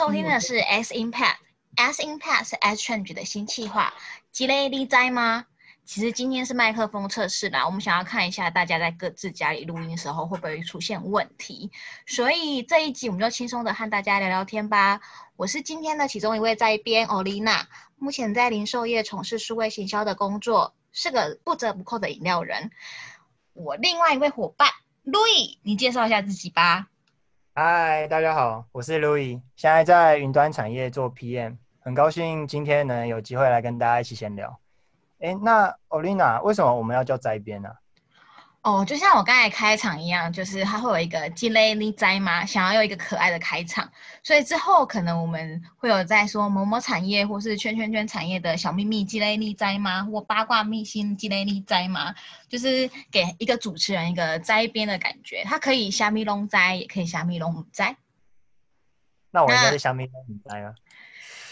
收听的是 S Impact，S Impact 是 S Change 的新计划，积累力在吗？其实今天是麦克风测试啦，我们想要看一下大家在各自家里录音的时候会不会出现问题，所以这一集我们就轻松的和大家聊聊天吧。我是今天的其中一位在编 Olina，目前在零售业从事数位行销的工作，是个不折不扣的饮料人。我另外一位伙伴 Louis，你介绍一下自己吧。嗨，大家好，我是 Louis，现在在云端产业做 PM，很高兴今天能有机会来跟大家一起闲聊。哎，那 Olina，为什么我们要叫摘编呢？哦，就像我刚才开场一样，就是它会有一个“积累力摘”吗，想要有一个可爱的开场，所以之后可能我们会有在说某某产业或是圈圈圈产业的小秘密“积累力摘”吗？或八卦秘辛“积累力摘”吗？就是给一个主持人一个摘编的感觉，它可以虾米龙摘，也可以虾米龙摘。那我应该是虾米龙摘啊。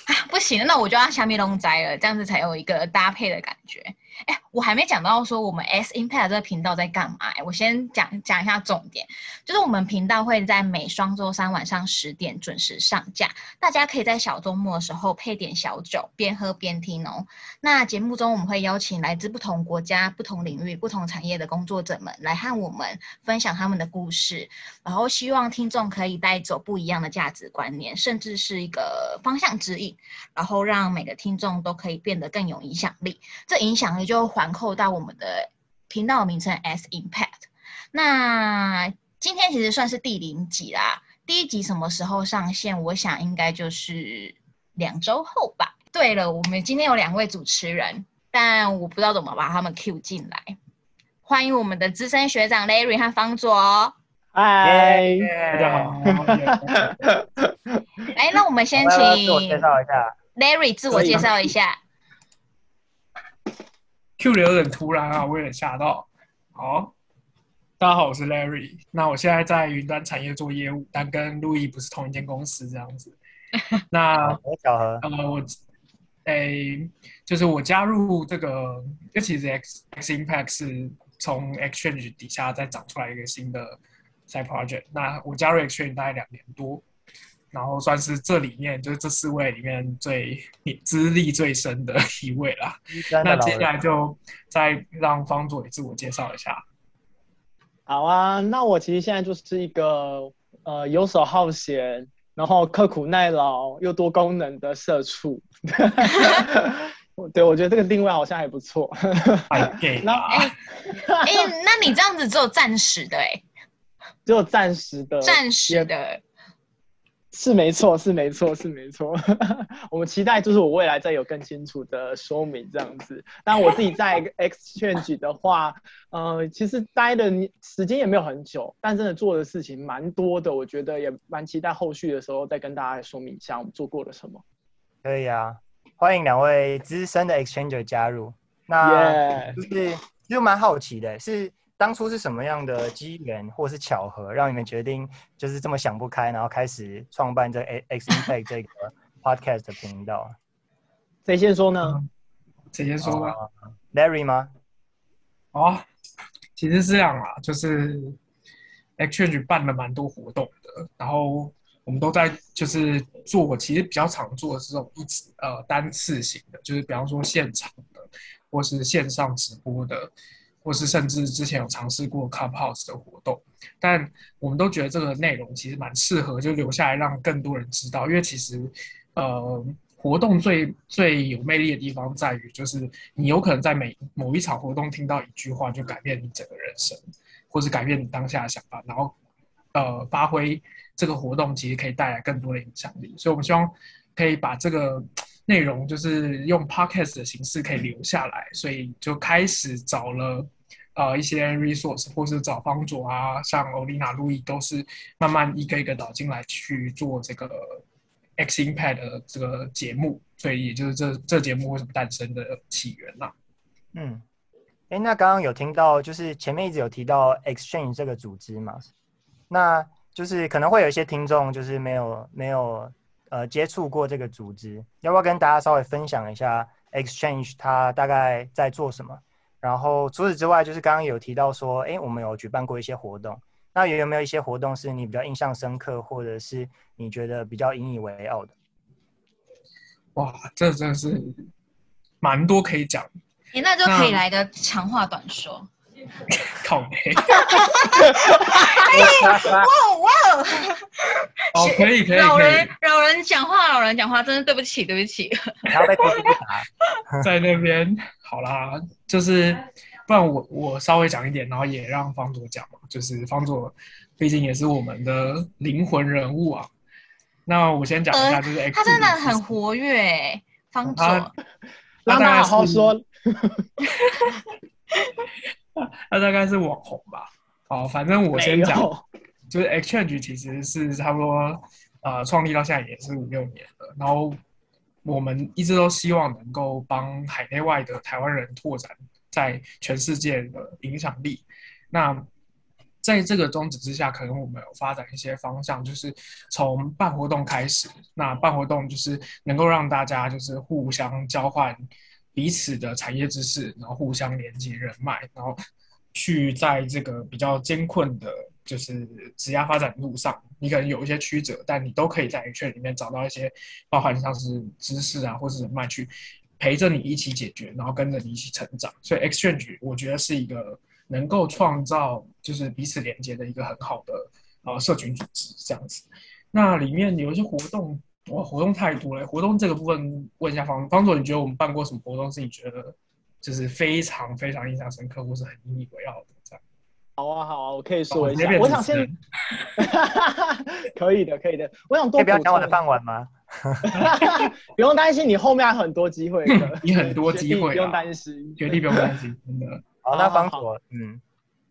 啊，不行，那我就要虾米龙摘了，这样子才有一个搭配的感觉。哎，我还没讲到说我们 S Impact 这个频道在干嘛。我先讲讲一下重点，就是我们频道会在每双周三晚上十点准时上架，大家可以在小周末的时候配点小酒，边喝边听哦。那节目中我们会邀请来自不同国家、不同领域、不同产业的工作者们来和我们分享他们的故事，然后希望听众可以带走不一样的价值观念，甚至是一个方向指引，然后让每个听众都可以变得更有影响力。这影响力。就环扣到我们的频道名称 S Impact。那今天其实算是第零集啦，第一集什么时候上线？我想应该就是两周后吧。对了，我们今天有两位主持人，但我不知道怎么把他们 Q 进来。欢迎我们的资深学长 Larry 和方佐。嗨，大家好。哎，那我们先请自我介绍一下，Larry 自我介绍一下。Q 的有点突然啊，我有点吓到。好，大家好，我是 Larry。那我现在在云端产业做业务，但跟路易不是同一间公司这样子。那巧合。呃，我诶，就是我加入这个，这其实 X X Impact 是从 Exchange 底下再长出来一个新的 side project。那我加入 Exchange 大概两年多。然后算是这里面就是这四位里面最资历最深的一位啦。那接下来就再让方佐自我介绍一下。好啊，那我其实现在就是一个呃游手好闲，然后刻苦耐劳又多功能的社畜。对，我觉得这个定位好像还不错。那 哎哎，那你这样子只有暂时的哎，只有暂时的，暂时的。是没错，是没错，是没错。我们期待就是我未来再有更清楚的说明这样子。但我自己在 Exchange 的话，呃，其实待的时间也没有很久，但真的做的事情蛮多的。我觉得也蛮期待后续的时候再跟大家说明一下我们做过了什么。可以啊，欢迎两位资深的 Exchanger 加入。那就是其实蛮好奇的，是。当初是什么样的机缘或是巧合，让你们决定就是这么想不开，然后开始创办这 X Impact 这个 Podcast 的频道？谁先说呢？谁先说呢？Larry 吗？哦，其实是这样啊，就是 Exchange 办了蛮多活动的，然后我们都在就是做，其实比较常做的是这种一次呃单次型的，就是比方说现场的或是线上直播的。或是甚至之前有尝试过 Clubhouse 的活动，但我们都觉得这个内容其实蛮适合，就留下来让更多人知道。因为其实，呃，活动最最有魅力的地方在于，就是你有可能在每某一场活动听到一句话，就改变你整个人生，或是改变你当下的想法，然后呃，发挥这个活动其实可以带来更多的影响力。所以我们希望可以把这个。内容就是用 podcast 的形式可以留下来，所以就开始找了呃一些 resource，或是找方佐啊，像欧丽娜、路易都是慢慢一个一个导进来去做这个 X Impact 的这个节目，所以也就是这这节目为什么诞生的起源呐。嗯，哎，那刚刚有听到就是前面一直有提到 Exchange 这个组织嘛，那就是可能会有一些听众就是没有没有。呃，接触过这个组织，要不要跟大家稍微分享一下 Exchange 它大概在做什么？然后除此之外，就是刚刚有提到说，哎，我们有举办过一些活动。那有没有一些活动是你比较印象深刻，或者是你觉得比较引以为傲的？哇，这真的是蛮多可以讲。你，那就可以来个长话短说。靠背。哇哇！哦，可以可以。老人老人讲话，老人讲话，真的对不起对不起。在那边好啦，就是不然我我稍微讲一点，然后也让方佐讲嘛。就是方佐毕竟也是我们的灵魂人物啊。那我先讲一下，就是他真的很活跃，方佐，让他好好说。他大概是网红吧，哦，反正我先讲，就是 Exchange 其实是差不多，呃，创立到现在也是五六年了。然后我们一直都希望能够帮海内外的台湾人拓展在全世界的影响力。那在这个宗旨之下，可能我们有发展一些方向，就是从办活动开始。那办活动就是能够让大家就是互相交换。彼此的产业知识，然后互相连接人脉，然后去在这个比较艰困的，就是职业发展路上，你可能有一些曲折，但你都可以在 H 圈里面找到一些，包含像是知识啊，或是人脉，去陪着你一起解决，然后跟着你一起成长。所以 Exchange 我觉得是一个能够创造就是彼此连接的一个很好的呃社群组织这样子。那里面有一些活动。哇，活动太多了！活动这个部分问一下方方总，你觉得我们办过什么活动是你觉得就是非常非常印象深刻，或是很引以为傲的？这样。好啊，好啊，我可以说一下。我想先，可以的，可以的。我想多不要抢我的饭碗吗？不用担心，你后面还有很多机会的。你很多机会，不用担心，绝对不用担心，真的。好，那方总，嗯。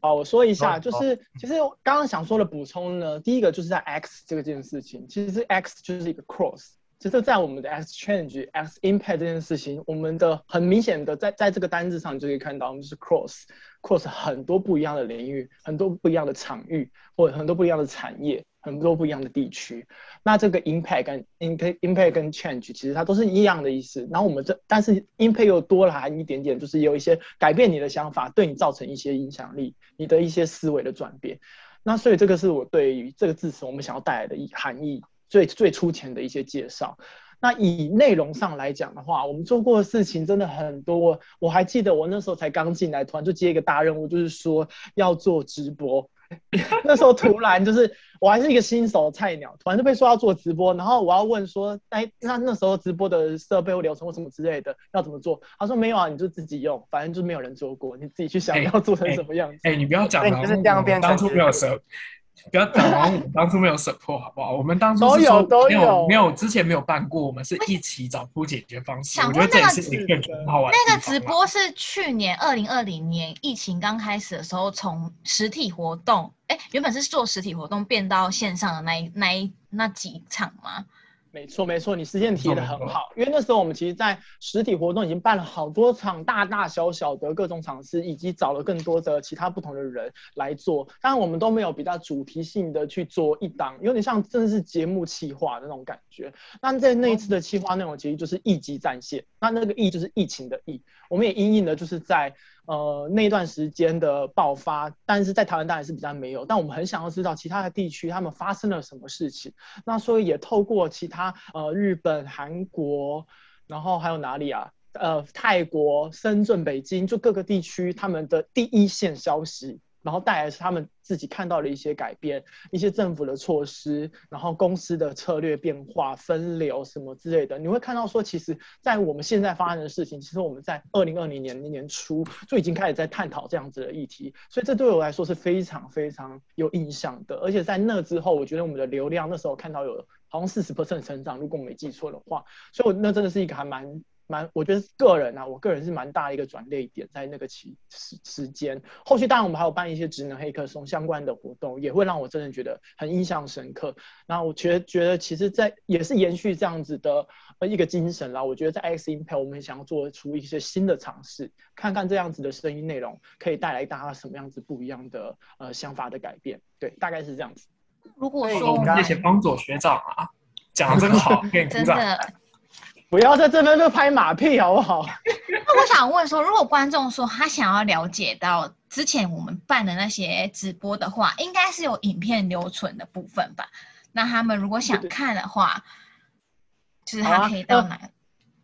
好，我说一下，就是其实刚刚想说的补充呢，第一个就是在 X 这个件事情，其实 X 就是一个 cross，其实，在我们的 Exchange X Impact 这件事情，我们的很明显的在在这个单子上就可以看到，我们是 cross cross 很多不一样的领域，很多不一样的场域，或者很多不一样的产业。很多不一样的地区，那这个 impact 跟 impact impact 跟 change 其实它都是一样的意思。然后我们这但是 impact 又多了含一点点，就是有一些改变你的想法，对你造成一些影响力，你的一些思维的转变。那所以这个是我对于这个字词我们想要带来的意含义最最粗浅的一些介绍。那以内容上来讲的话，我们做过的事情真的很多。我还记得我那时候才刚进来，突然就接一个大任务，就是说要做直播。那时候突然就是我还是一个新手菜鸟，突然就被说要做直播，然后我要问说，哎，那那时候直播的设备或流程或什么之类的要怎么做？他说没有啊，你就自己用，反正就没有人做过，你自己去想要做成什么样子。哎，你不要讲了，就是这样变当初没有设。不要讲完，我们当初没有 support 好不好？我们当初都有都有没有之前没有办过，我们是一起找出解决方式。我觉得这也是一个很好玩。那个直播是去年二零二零年疫情刚开始的时候，从实体活动，哎，原本是做实体活动，变到线上的那一那一那几场吗？没错，没错，你时间提的很好，因为那时候我们其实，在实体活动已经办了好多场，大大小小的各种场次，以及找了更多的其他不同的人来做。当然，我们都没有比较主题性的去做一档，有点像真的是节目企划的那种感觉。那在那一次的企划内容，其实就是一级战线，那那个疫就是疫情的疫，我们也因应的就是在。呃，那段时间的爆发，但是在台湾当然是比较没有，但我们很想要知道其他的地区他们发生了什么事情。那所以也透过其他呃日本、韩国，然后还有哪里啊？呃，泰国、深圳、北京，就各个地区他们的第一线消息。然后带来是他们自己看到的一些改变，一些政府的措施，然后公司的策略变化、分流什么之类的。你会看到说，其实，在我们现在发生的事情，其实我们在二零二零年年初就已经开始在探讨这样子的议题。所以这对我来说是非常非常有印象的。而且在那之后，我觉得我们的流量那时候看到有好像四十 percent 成长，如果我没记错的话。所以，我那真的是一个还蛮。蛮，我觉得个人啊，我个人是蛮大的一个转捩点，在那个期时时间。后续当然我们还有办一些职能黑客松相关的活动，也会让我真的觉得很印象深刻。那我觉得觉得其实，在也是延续这样子的呃一个精神啦。我觉得在 X Impact 我们想要做出一些新的尝试，看看这样子的声音内容可以带来大家什么样子不一样的呃想法的改变。对，大概是这样子。如果说谢谢帮佐学长啊，讲的真好，给你鼓掌。不要在这边就拍马屁好不好？那我想问说，如果观众说他想要了解到之前我们办的那些直播的话，应该是有影片留存的部分吧？那他们如果想看的话，就是他可以到哪？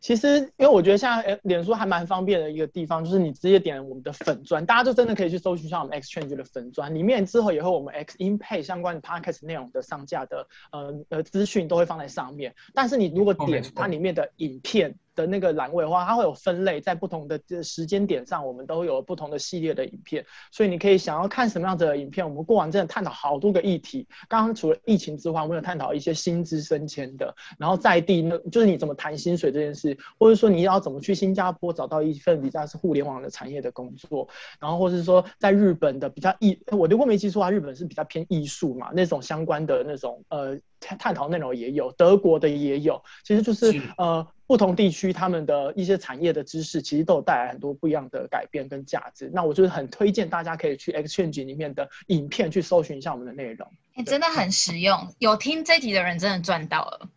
其实，因为我觉得现在脸书还蛮方便的一个地方，就是你直接点我们的粉砖，大家就真的可以去搜寻一下我们 Exchange 的粉砖，里面之后也会我们 X in pay 相关的 Podcast 内容的上架的呃呃资讯都会放在上面。但是你如果点它里面的影片。的那个栏位的话，它会有分类，在不同的时间点上，我们都有不同的系列的影片，所以你可以想要看什么样子的影片。我们过往真的探讨好多个议题，刚刚除了疫情之外，我们有探讨一些薪资升迁的，然后在地那就是你怎么谈薪水这件事，或者说你要怎么去新加坡找到一份比较是互联网的产业的工作，然后或是说在日本的比较艺，我如果没记错啊，日本是比较偏艺术嘛，那种相关的那种呃。探讨内容也有，德国的也有，其实就是呃不同地区他们的一些产业的知识，其实都有带来很多不一样的改变跟价值。那我就是很推荐大家可以去 Exchange 里面的影片去搜寻一下我们的内容，哎，真的很实用，有听这集的人真的赚到了。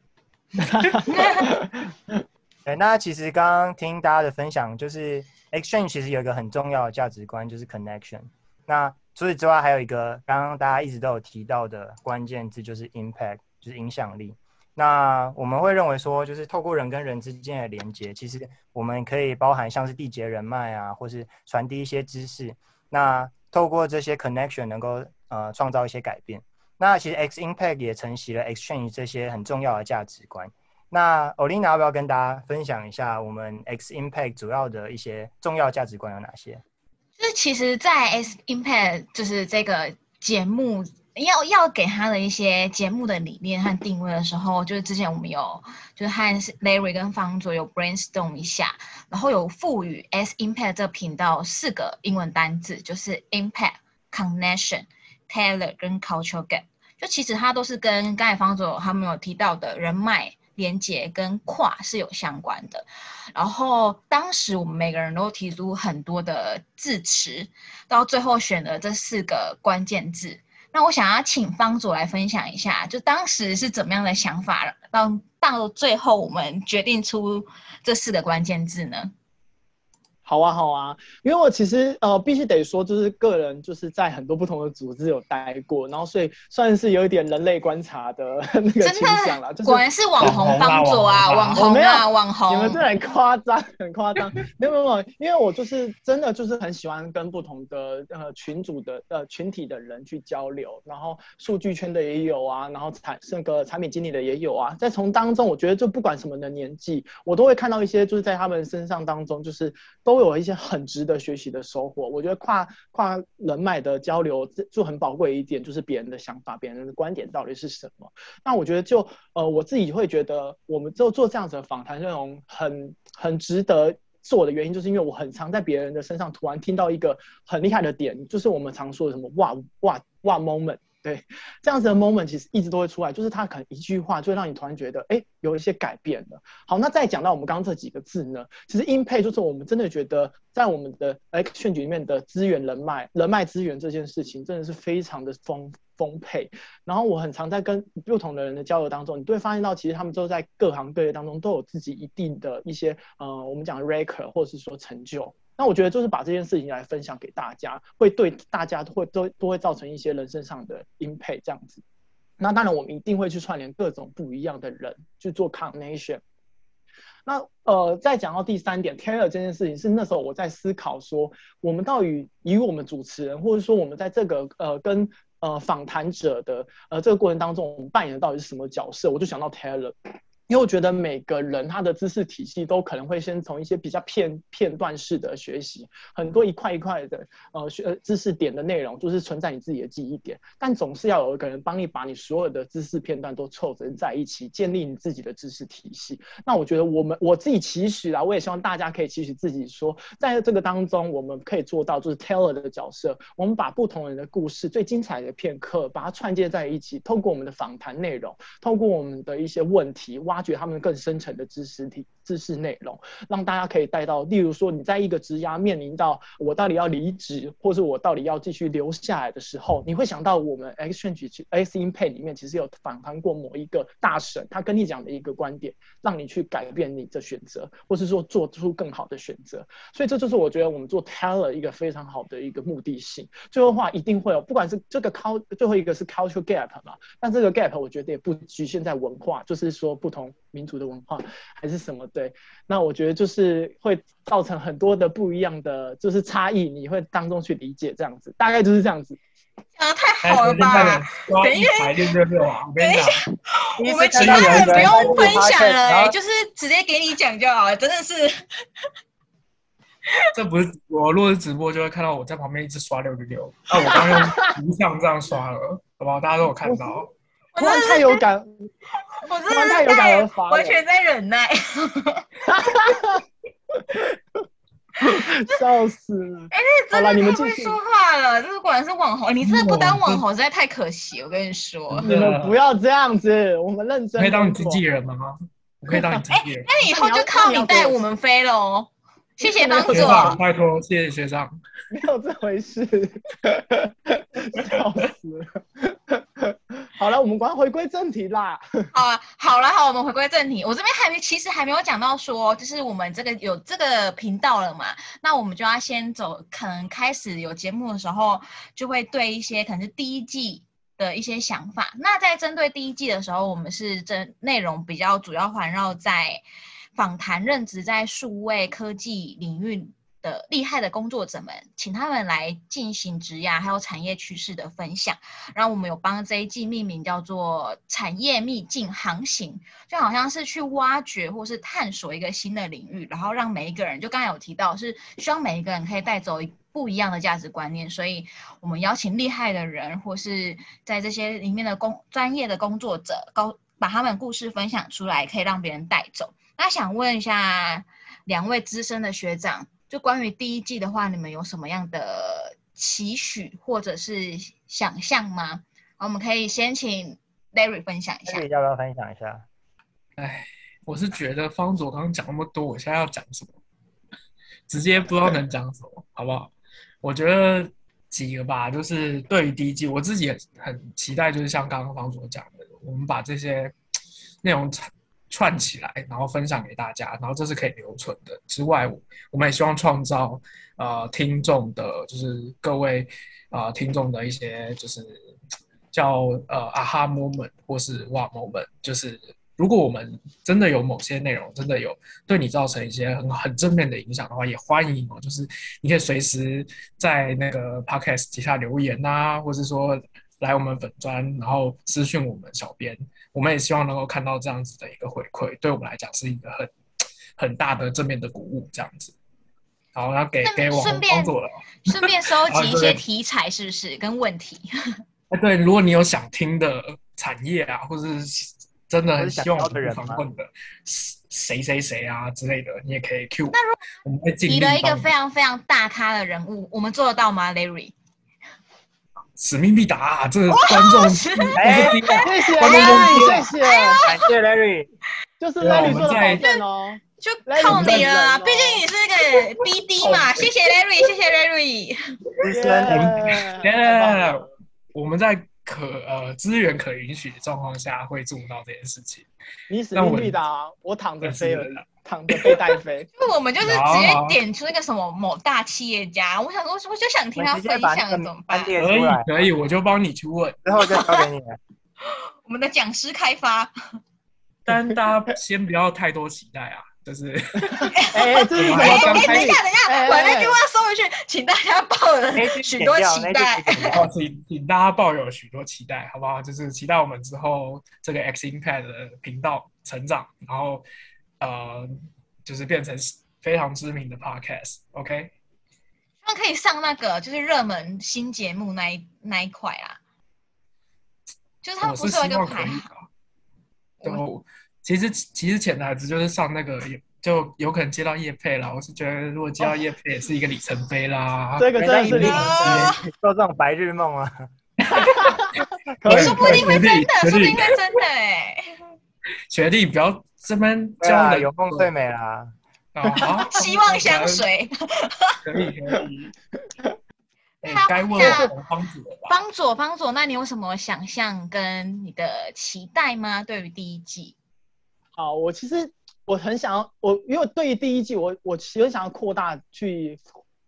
对，那其实刚刚听大家的分享，就是 Exchange 其实有一个很重要的价值观，就是 connection。那除此之外，还有一个刚刚大家一直都有提到的关键字，就是 impact。就是影响力。那我们会认为说，就是透过人跟人之间的连接，其实我们可以包含像是缔结人脉啊，或是传递一些知识。那透过这些 connection，能够呃创造一些改变。那其实 X Impact 也承袭了 Exchange 这些很重要的价值观。那 Olina 要不要跟大家分享一下我们 X Impact 主要的一些重要价值观有哪些？就其实，在 S Impact 就是这个节目。要要给他的一些节目的理念和定位的时候，就是之前我们有就是和 Larry 跟方卓有 brainstorm 一下，然后有赋予 S Impact 这频道四个英文单字，就是 Impact、Connection、Tailor 跟 Cultural Gap。就其实它都是跟刚才方卓他们有提到的人脉连接跟跨是有相关的。然后当时我们每个人都提出很多的字词，到最后选了这四个关键字。那我想要请方主来分享一下，就当时是怎么样的想法，到到最后我们决定出这四个关键字呢？好啊，好啊，因为我其实呃，必须得说，就是个人就是在很多不同的组织有待过，然后所以算是有一点人类观察的 那个倾向了。果然是网红帮助啊，网红啊，网红。你们这很夸张，很夸张。没有没有，因为我就是真的就是很喜欢跟不同的呃群组的呃群体的人去交流，然后数据圈的也有啊，然后产那个产品经理的也有啊，在从当中，我觉得就不管什么的年纪，我都会看到一些就是在他们身上当中，就是都。都有一些很值得学习的收获。我觉得跨跨人脉的交流就很宝贵一点，就是别人的想法、别人的观点到底是什么。那我觉得就呃，我自己会觉得，我们就做这样子的访谈内容很很值得做的原因，就是因为我很常在别人的身上突然听到一个很厉害的点，就是我们常说的什么哇哇哇 moment。对，这样子的 moment 其实一直都会出来，就是他可能一句话就会让你突然觉得，哎，有一些改变了。好，那再讲到我们刚刚这几个字呢，其实 impact 就是我们真的觉得在我们的 exchange 里面的资源人脉、人脉资源这件事情真的是非常的丰丰沛。然后我很常在跟不同的人的交流当中，你都会发现到，其实他们都在各行各业当中都有自己一定的一些，呃，我们讲 record 或是说成就。那我觉得就是把这件事情来分享给大家，会对大家都会都都会造成一些人生上的 impact 这样子。那当然我们一定会去串联各种不一样的人去做 connection。那呃，再讲到第三点，Taylor 这件事情是那时候我在思考说，我们到底以我们主持人，或者说我们在这个呃跟呃访谈者的呃这个过程当中，我们扮演到底是什么角色？我就想到 Taylor。因为我觉得每个人他的知识体系都可能会先从一些比较片片段式的学习，很多一块一块的呃学知识点的内容，就是存在你自己的记忆点。但总是要有一个人帮你把你所有的知识片段都凑成在一起，建立你自己的知识体系。那我觉得我们我自己期许啊，我也希望大家可以期许自己说，在这个当中我们可以做到就是 teller 的角色，我们把不同人的故事最精彩的片刻把它串接在一起，透过我们的访谈内容，透过我们的一些问题挖。挖掘他们更深层的知识体、知识内容，让大家可以带到，例如说你在一个职涯面临到我到底要离职，或是我到底要继续留下来的时候，你会想到我们 Exchange X Impact 里面其实有访谈过某一个大神，他跟你讲的一个观点，让你去改变你的选择，或是说做出更好的选择。所以这就是我觉得我们做 Teller 一个非常好的一个目的性。最后话一定会有，不管是这个 cult 最后一个是 cultural gap 嘛，但这个 gap 我觉得也不局限在文化，就是说不同民族的文化还是什么对。那我觉得就是会造成很多的不一样的就是差异，你会当中去理解这样子，大概就是这样子。讲的太好了吧？等一下！等一下，我们其他人不用分享了，就是直接给你讲就好了，真的是。这不是我录的直播，就会看到我在旁边一直刷六六六。那我刚用图像这样刷了，好不好？大家都有看到。我真的太有感，我真的太有感而发，完全在忍耐。笑死了！哎，真的太会说话了，这是果然是网红。你真的不当网红实在太可惜，我跟你说。你们不要这样子，我们认真。可以当你经纪人吗？我可以当你经纪人。那你以后就靠你带我们飞喽。谢谢帮助，拜托，谢谢学长。没有这回事，笑死了。好了，我们赶快回归正题啦。好，好了，好，我们回归正题。我这边还没，其实还没有讲到说，就是我们这个有这个频道了嘛？那我们就要先走，可能开始有节目的时候，就会对一些可能是第一季的一些想法。那在针对第一季的时候，我们是这内容比较主要环绕在。访谈任职在数位科技领域的厉害的工作者们，请他们来进行职涯还有产业趋势的分享。然后我们有帮这一季命名叫做“产业秘境航行”，就好像是去挖掘或是探索一个新的领域，然后让每一个人，就刚才有提到，是希望每一个人可以带走不一样的价值观念。所以我们邀请厉害的人，或是在这些里面的工专业的工作者，高把他们故事分享出来，可以让别人带走。那想问一下两位资深的学长，就关于第一季的话，你们有什么样的期许或者是想象吗？我们可以先请 Larry 分享一下。要不要分享一下？哎，我是觉得方佐刚刚讲那么多，我现在要讲什么？直接不知道能讲什么，好不好？我觉得几个吧，就是对于第一季，我自己也很期待，就是像刚刚方佐讲的，我们把这些内容。串起来，然后分享给大家，然后这是可以留存的。之外，我们也希望创造呃听众的，就是各位啊听众的一些就是叫呃啊哈 moment 或是哇 moment，就是如果我们真的有某些内容真的有对你造成一些很很正面的影响的话，也欢迎哦，就是你可以随时在那个 podcast 底下留言呐，或是说来我们粉专，然后私讯我们小编。我们也希望能够看到这样子的一个回馈，对我们来讲是一个很很大的正面的鼓舞。这样子，好，那给给我顺便顺便收集一些题材，是不是跟问题？哎，对，如果你有想听的产业啊，或者是真的很希望我们访问的谁谁谁啊之类的，你也可以 Q。那如果我们会尽力。提了一个非常非常大咖的人物，我们做得到吗，Larry？使命必达，这观众，哎，谢谢，Larry，谢谢，感谢 Larry，就是 Larry 做的保证哦，就靠你了，毕竟你是那个 BD 嘛，谢谢 Larry，谢谢 Larry，资深，耶，我们在可呃资源可允许的状况下会做到这件事情，你使命必达，我躺着飞了。躺着被带飞，就我们就是直接点出那个什么某大企业家，我想说，我就想听他分享怎么办？可以，可以，我就帮你去问，然后再交给你。我们的讲师开发，但大家先不要太多期待啊，就是，哎，这是哎，等一下，等一下，把那句话收回去，请大家抱有许多期待，请请大家抱有许多期待，好不好？就是期待我们之后这个 X Impact 的频道成长，然后。呃，就是变成非常知名的 podcast，OK？他们可以上那个就是热门新节目那一那一块啊，就是他们不是有一个排行？我其实其实潜台词就是上那个就有可能接到叶配了。我是觉得如果接到叶配也是一个里程碑啦。这个真的是里程碑，做这种白日梦啊！说不定会真的，说不定会真的哎。学弟不要这边对啊，有梦最美啦。啊，希望相随。可以可以。该问方佐吧。方左，方左，那你有什么想象跟你的期待吗？对于第一季？好，我其实我很想要，我因为对于第一季，我我其实想要扩大去。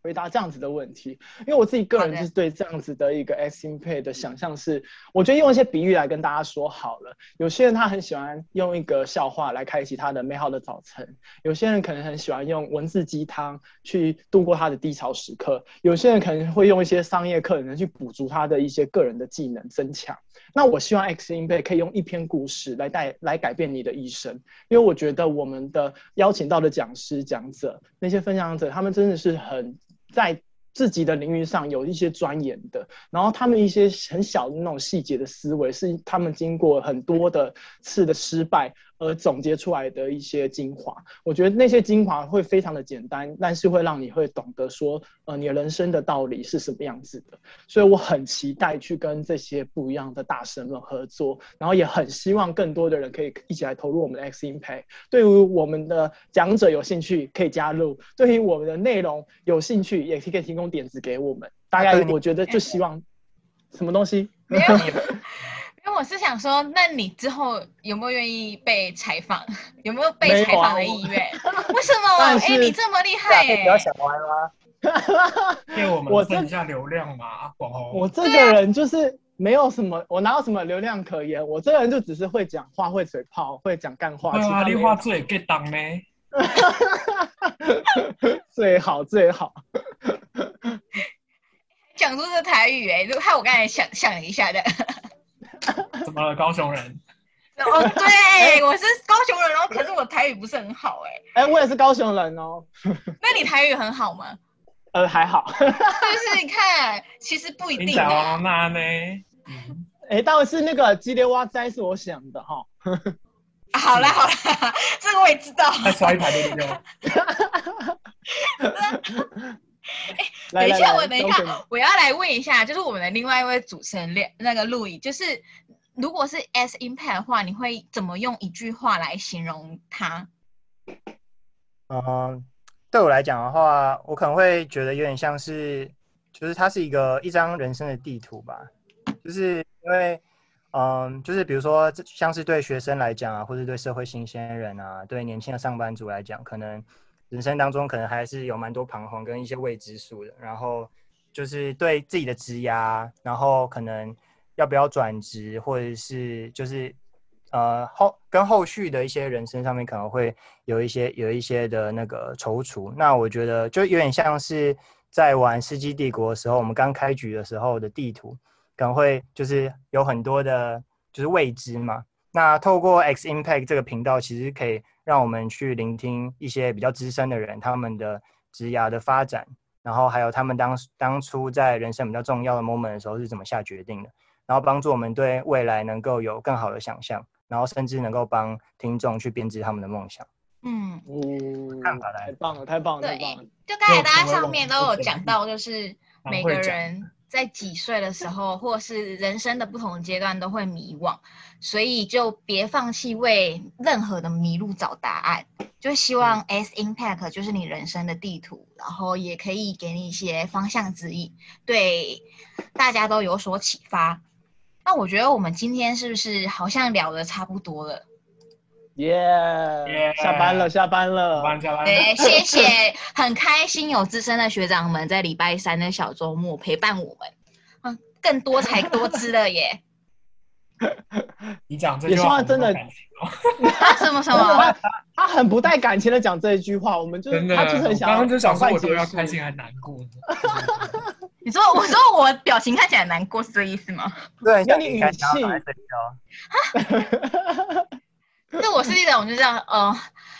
回答这样子的问题，因为我自己个人就是对这样子的一个 X Impact 的想象是，我觉得用一些比喻来跟大家说好了。有些人他很喜欢用一个笑话来开启他的美好的早晨，有些人可能很喜欢用文字鸡汤去度过他的低潮时刻，有些人可能会用一些商业课程去补足他的一些个人的技能增强。那我希望 X Impact 可以用一篇故事来带来改变你的一生，因为我觉得我们的邀请到的讲师讲者那些分享者，他们真的是很。在自己的领域上有一些钻研的，然后他们一些很小的那种细节的思维，是他们经过很多的次的失败。而总结出来的一些精华，我觉得那些精华会非常的简单，但是会让你会懂得说，呃，你人生的道理是什么样子的。所以我很期待去跟这些不一样的大神们合作，然后也很希望更多的人可以一起来投入我们的 X Impact。对于我们的讲者有兴趣可以加入，对于我们的内容有兴趣也可以提供点子给我们。大概我觉得就希望 什么东西没有。我是想说，那你之后有没有愿意被采访？有没有被采访的意愿？为什么？哎，你这么厉害，不要想歪吗？给我们分一下流量嘛，网红。我这个人就是没有什么，我哪有什么流量可言？我这个人就只是会讲话，会嘴炮，会讲干话。对啊，你话最给当呢？最好最好。讲出这台语哎，就害我刚才想想一下的。怎么了，高雄人？哦，对，我是高雄人哦，可是我台语不是很好哎。哎，我也是高雄人哦。那你台语很好吗？呃，还好。就是你看，其实不一定。那呢？哎，倒是那个激烈蛙哉是我想的哈。好啦好啦，这个我也知道。再刷一排对不对？哎，等一下，我等一下，我要来问一下，就是我们的另外一位主持人那个陆毅，就是如果是 S impact 的话，你会怎么用一句话来形容他？嗯，对我来讲的话，我可能会觉得有点像是，就是它是一个一张人生的地图吧，就是因为，嗯，就是比如说，像是对学生来讲啊，或者对社会新鲜人啊，对年轻的上班族来讲，可能。人生当中可能还是有蛮多彷徨跟一些未知数的，然后就是对自己的职涯，然后可能要不要转职，或者是就是呃后跟后续的一些人生上面可能会有一些有一些的那个踌躇。那我觉得就有点像是在玩《世纪帝国》的时候，我们刚开局的时候的地图，可能会就是有很多的就是未知嘛。那透过 X Impact 这个频道，其实可以。让我们去聆听一些比较资深的人，他们的职涯的发展，然后还有他们当当初在人生比较重要的 moment 的时候是怎么下决定的，然后帮助我们对未来能够有更好的想象，然后甚至能够帮听众去编织他们的梦想。嗯，看法来，太棒了，太棒了，太棒了！就刚才大家上面都有讲到，就是每个人。在几岁的时候，或是人生的不同阶段，都会迷惘，所以就别放弃为任何的迷路找答案。就希望 S Impact 就是你人生的地图，然后也可以给你一些方向指引，对大家都有所启发。那我觉得我们今天是不是好像聊的差不多了？耶！下班了，下班了，下班下班。对，谢谢，很开心有资深的学长们在礼拜三的小周末陪伴我们，嗯，更多才多姿了耶。你讲这句话真的，什么什么？他很不带感情的讲这一句话，我们就他就是很想，刚刚就想说我都要开心还难过。你说，我说我表情看起来难过是这意思吗？对，像你语气。就我是一种，就这样，呃，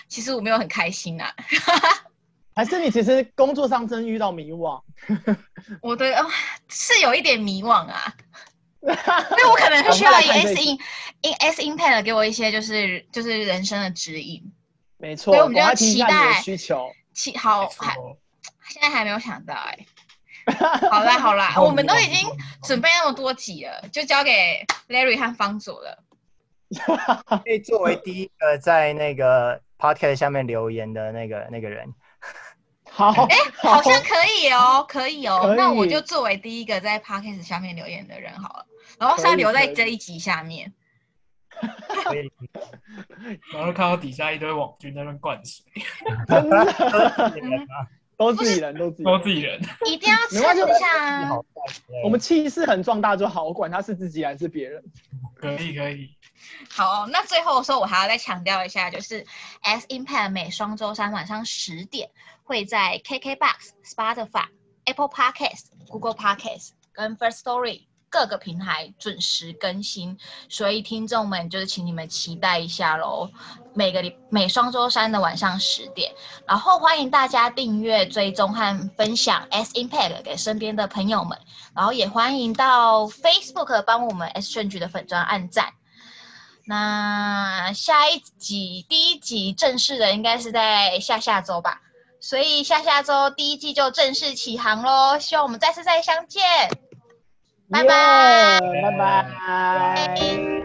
其实我没有很开心呐，还是你其实工作上真遇到迷惘？我的是有一点迷惘啊，因为我可能是需要 S in in S impact 给我一些就是就是人生的指引，没错，所以我们就要期待需求，期好还现在还没有想到哎，好啦好啦，我们都已经准备那么多集了，就交给 Larry 和方佐了。可以作为第一个在那个 podcast 下面留言的那个那个人。好，哎，好像可以哦，可以哦。以那我就作为第一个在 podcast 下面留言的人好了，然后是要留在这一集下面。可以，然后看到底下一堆网军在那边灌水，真的都自己人，都自己人。都自己人。一定要没关系蹭一下啊我们气势很壮大就好，我管他是自己还是别人。可以可以，好，那最后的时候我还要再强调一下，就是 S Impact 每双周三晚上十点会在 KKBox、Spotify、Apple Podcast、Google Podcast 跟 First Story 各个平台准时更新，所以听众们就是请你们期待一下喽。每个礼每双周三的晚上十点，然后欢迎大家订阅、追踪和分享 S Impact 给身边的朋友们，然后也欢迎到 Facebook 帮我们 S Change 的粉砖按赞。那下一集第一集正式的应该是在下下周吧，所以下下周第一季就正式起航喽！希望我们再次再相见，拜拜。拜拜。